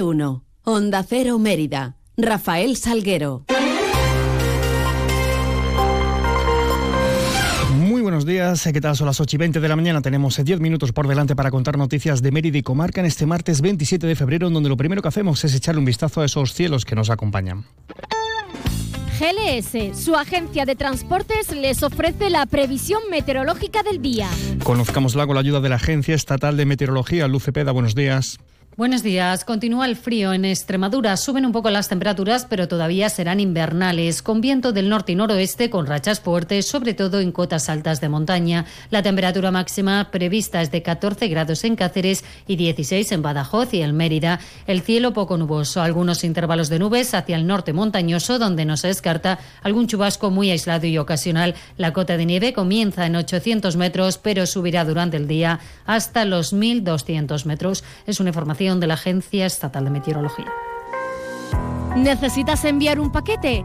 1. Onda Cero Mérida. Rafael Salguero. Muy buenos días, ¿qué tal? Son las 8 y 20 de la mañana. Tenemos 10 minutos por delante para contar noticias de Mérida y Comarca en este martes 27 de febrero, en donde lo primero que hacemos es echarle un vistazo a esos cielos que nos acompañan. GLS, su agencia de transportes, les ofrece la previsión meteorológica del día. Conozcámosla con la ayuda de la Agencia Estatal de Meteorología. Luce Peda, buenos días. Buenos días. Continúa el frío en Extremadura. Suben un poco las temperaturas, pero todavía serán invernales, con viento del norte y noroeste, con rachas fuertes, sobre todo en cotas altas de montaña. La temperatura máxima prevista es de 14 grados en Cáceres y 16 en Badajoz y en Mérida. El cielo poco nuboso, algunos intervalos de nubes hacia el norte montañoso, donde no se descarta algún chubasco muy aislado y ocasional. La cota de nieve comienza en 800 metros, pero subirá durante el día hasta los 1.200 metros. Es una información de la Agencia Estatal de Meteorología. ¿Necesitas enviar un paquete?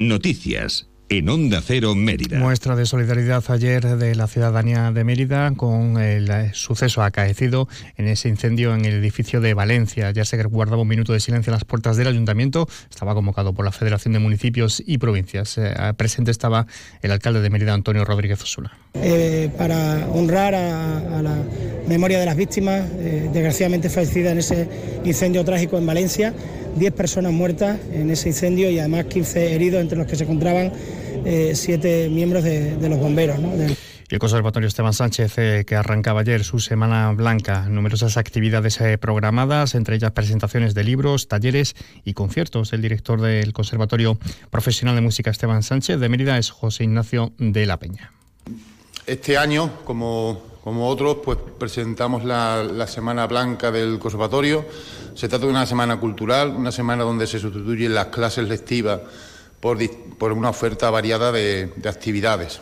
Noticias en Onda Cero Mérida. Muestra de solidaridad ayer de la ciudadanía de Mérida con el eh, suceso acaecido en ese incendio en el edificio de Valencia. Ya se guardaba un minuto de silencio en las puertas del ayuntamiento. Estaba convocado por la Federación de Municipios y Provincias. Eh, presente estaba el alcalde de Mérida, Antonio Rodríguez Osuna. Eh, para honrar a, a, la memoria de las víctimas, eh, desgraciadamente fallecidas en ese incendio trágico en Valencia. 10 personas muertas en ese incendio y además 15 heridos, entre los que se encontraban eh, siete miembros de, de los bomberos. ¿no? De... Y el Conservatorio Esteban Sánchez, eh, que arrancaba ayer su Semana Blanca, numerosas actividades eh, programadas, entre ellas presentaciones de libros, talleres y conciertos. El director del Conservatorio Profesional de Música Esteban Sánchez de Mérida es José Ignacio de la Peña. Este año, como, como otros, pues presentamos la, Semana Blanca del Conservatorio. Se trata de una semana cultural, una semana donde se sustituyen las clases lectivas por, una oferta variada de, de, actividades.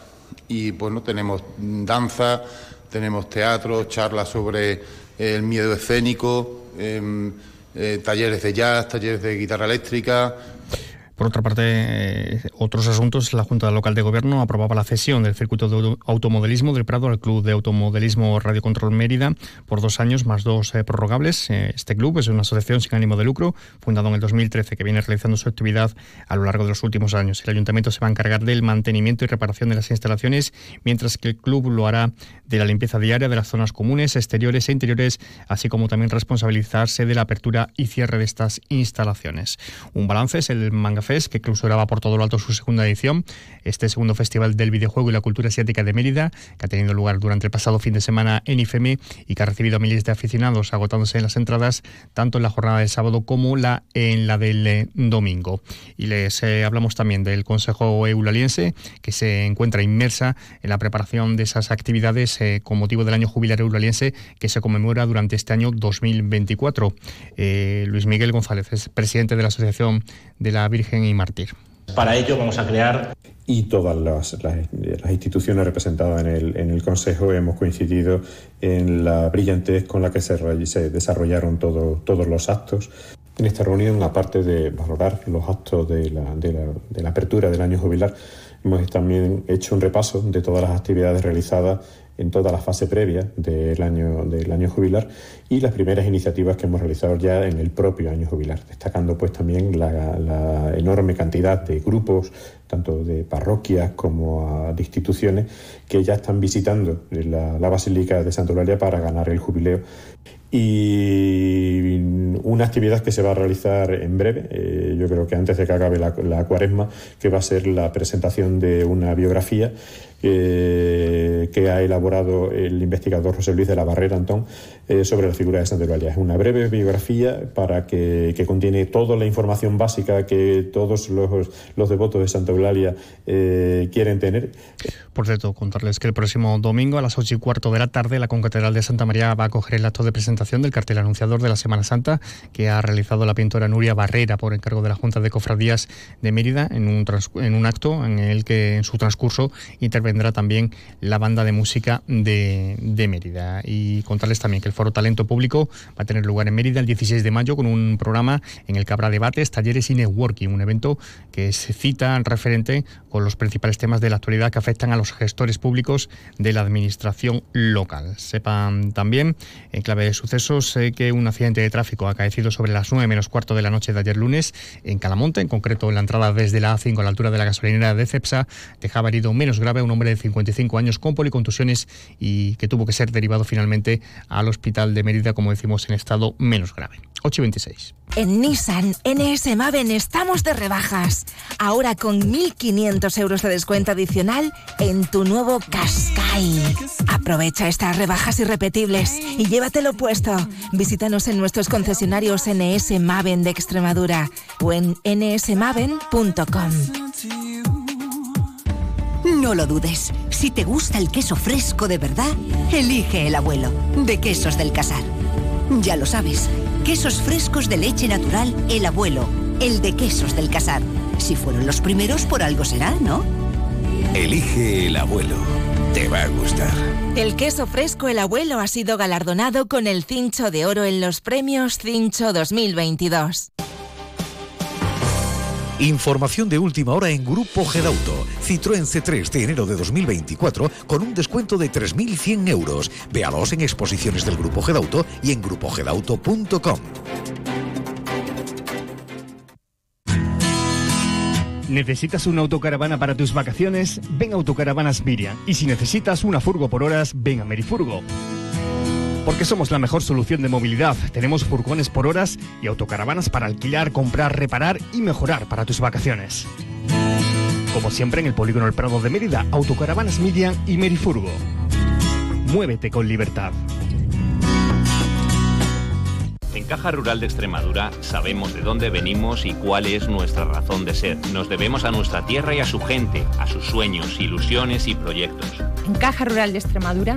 Y bueno, tenemos danza, tenemos teatro, charlas sobre el miedo escénico, eh, eh, talleres de jazz, talleres de guitarra eléctrica, por otra parte, eh, otros asuntos, la Junta Local de Gobierno aprobaba la cesión del circuito de automodelismo del Prado al Club de Automodelismo Radio Control Mérida por dos años más dos eh, prorrogables. Eh, este club es una asociación sin ánimo de lucro, fundado en el 2013, que viene realizando su actividad a lo largo de los últimos años. El ayuntamiento se va a encargar del mantenimiento y reparación de las instalaciones, mientras que el club lo hará de la limpieza diaria de las zonas comunes, exteriores e interiores, así como también responsabilizarse de la apertura y cierre de estas instalaciones. Un balance es el manga que clausuraba por todo lo alto su segunda edición. Este segundo festival del videojuego y la cultura asiática de Mérida, que ha tenido lugar durante el pasado fin de semana en IFEME y que ha recibido miles de aficionados agotándose en las entradas, tanto en la jornada del sábado como la en la del eh, domingo. Y les eh, hablamos también del Consejo Eulaliense, que se encuentra inmersa en la preparación de esas actividades eh, con motivo del año jubilar eulaliense que se conmemora durante este año 2024. Eh, Luis Miguel González es presidente de la Asociación de la Virgen y Mártir. Para ello vamos a crear y todas las, las, las, instituciones representadas en el, en el, Consejo hemos coincidido en la brillantez con la que se, se desarrollaron todo, todos los actos. En esta reunión, aparte de valorar los actos de la, de la, de la apertura del año jubilar, hemos también hecho un repaso de todas las actividades realizadas en toda la fase previa del año, del año jubilar y las primeras iniciativas que hemos realizado ya en el propio año jubilar, destacando pues también la, enorme cantidad de grupos, tanto de parroquias como de instituciones, que ya están visitando la, la Basílica de Santa Eulalia para ganar el jubileo. Y una actividad que se va a realizar en breve, eh, yo creo que antes de que acabe la, cuaresma, que va a ser la presentación de una biografía que ha elaborado el investigador José Luis de la Barrera Antón eh, sobre la figura de Santa Eulalia. Es una breve biografía para que, contiene toda la información básica que todos los, los devotos de Santa Eulalia eh, quieren tener. Por cierto, contarles que el próximo domingo a las ocho y cuarto de la tarde la Concatedral de Santa María va a acoger el acto de presentación del cartel anunciador de la Semana Santa que ha realizado la pintora Nuria Barrera por encargo de la Junta de Cofradías de Mérida en un, en un acto en el que en su transcurso interviene vendrá también la banda de música de, de, Mérida. Y contarles también que el Foro Talento Público va a tener lugar en Mérida el 16 de mayo con un programa en el que habrá debates, talleres y networking, un evento que se cita referente con los principales temas de la actualidad que afectan a los gestores públicos de la administración local. Sepan también, en clave de sucesos, que un accidente de tráfico ha sobre las 9 menos cuarto de la noche de ayer lunes en Calamonte, en concreto en la entrada desde la A5 a la altura de la gasolinera de Cepsa, dejaba herido menos grave un hombre de 55 años con policontusiones y que tuvo que ser derivado finalmente al hospital de Mérida, como decimos, en estado menos grave. 8 y 26. En Nissan NS Maven estamos de rebajas. Ahora con 1.500 euros de descuento adicional en tu nuevo Qashqai. Aprovecha estas rebajas irrepetibles y llévatelo puesto. Visítanos en nuestros concesionarios NS Maven de Extremadura o en nsmaven.com. No lo dudes. Si te gusta el queso fresco de verdad, elige el abuelo, de Quesos del Casar. Ya lo sabes, quesos frescos de leche natural, el abuelo, el de Quesos del Casar. Si fueron los primeros, por algo será, ¿no? Elige el abuelo. Te va a gustar. El queso fresco El Abuelo ha sido galardonado con el Cincho de Oro en los premios Cincho 2022. Información de última hora en Grupo Gedauto. Citroën C3 de enero de 2024 con un descuento de 3.100 euros. Véalos en exposiciones del Grupo Gedauto y en grupogedauto.com. ¿Necesitas una autocaravana para tus vacaciones? Ven a Autocaravanas Miriam. Y si necesitas una furgo por horas, ven a Merifurgo. Porque somos la mejor solución de movilidad. Tenemos furgones por horas y autocaravanas para alquilar, comprar, reparar y mejorar para tus vacaciones. Como siempre en el Polígono El Prado de Mérida, Autocaravanas Miriam y Merifurgo. Muévete con libertad. En Caja Rural de Extremadura sabemos de dónde venimos y cuál es nuestra razón de ser. Nos debemos a nuestra tierra y a su gente, a sus sueños, ilusiones y proyectos. En Caja Rural de Extremadura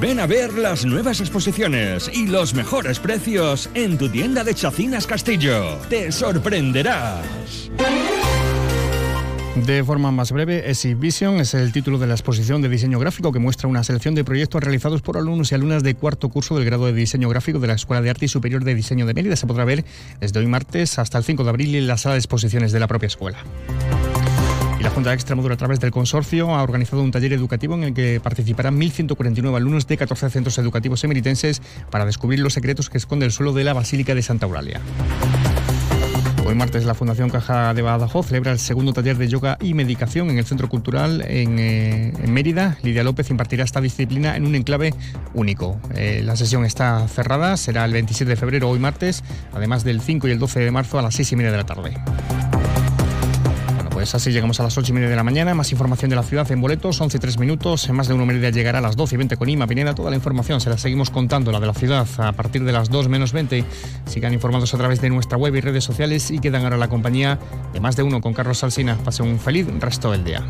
Ven a ver las nuevas exposiciones y los mejores precios en tu tienda de Chacinas Castillo. Te sorprenderás. De forma más breve, Exhibition es el título de la exposición de diseño gráfico que muestra una selección de proyectos realizados por alumnos y alumnas de cuarto curso del grado de diseño gráfico de la Escuela de Arte y Superior de Diseño de Mérida. Se podrá ver desde hoy martes hasta el 5 de abril en la sala de exposiciones de la propia escuela. Junta de Extremadura, a través del consorcio, ha organizado un taller educativo en el que participarán 1.149 alumnos de 14 centros educativos emeritenses para descubrir los secretos que esconde el suelo de la Basílica de Santa Eulalia. Hoy martes la Fundación Caja de Badajoz celebra el segundo taller de yoga y medicación en el Centro Cultural en, eh, Mérida. Lidia López impartirá esta disciplina en un enclave único. Eh, la sesión está cerrada, será el 27 de febrero, hoy martes, además del 5 y el 12 de marzo a las 6 y media de la tarde. Pues así llegamos a las 8 y media de la mañana. Más información de la ciudad en boletos, 11 y 3 minutos. En más de una media llegará a las 12 y 20 con Ima Pineda. Toda la información se la seguimos contando, la de la ciudad, a partir de las 2 menos 20. Sigan informados a través de nuestra web y redes sociales y quedan ahora la compañía de más de uno con Carlos Salsina. Pase un feliz resto del día.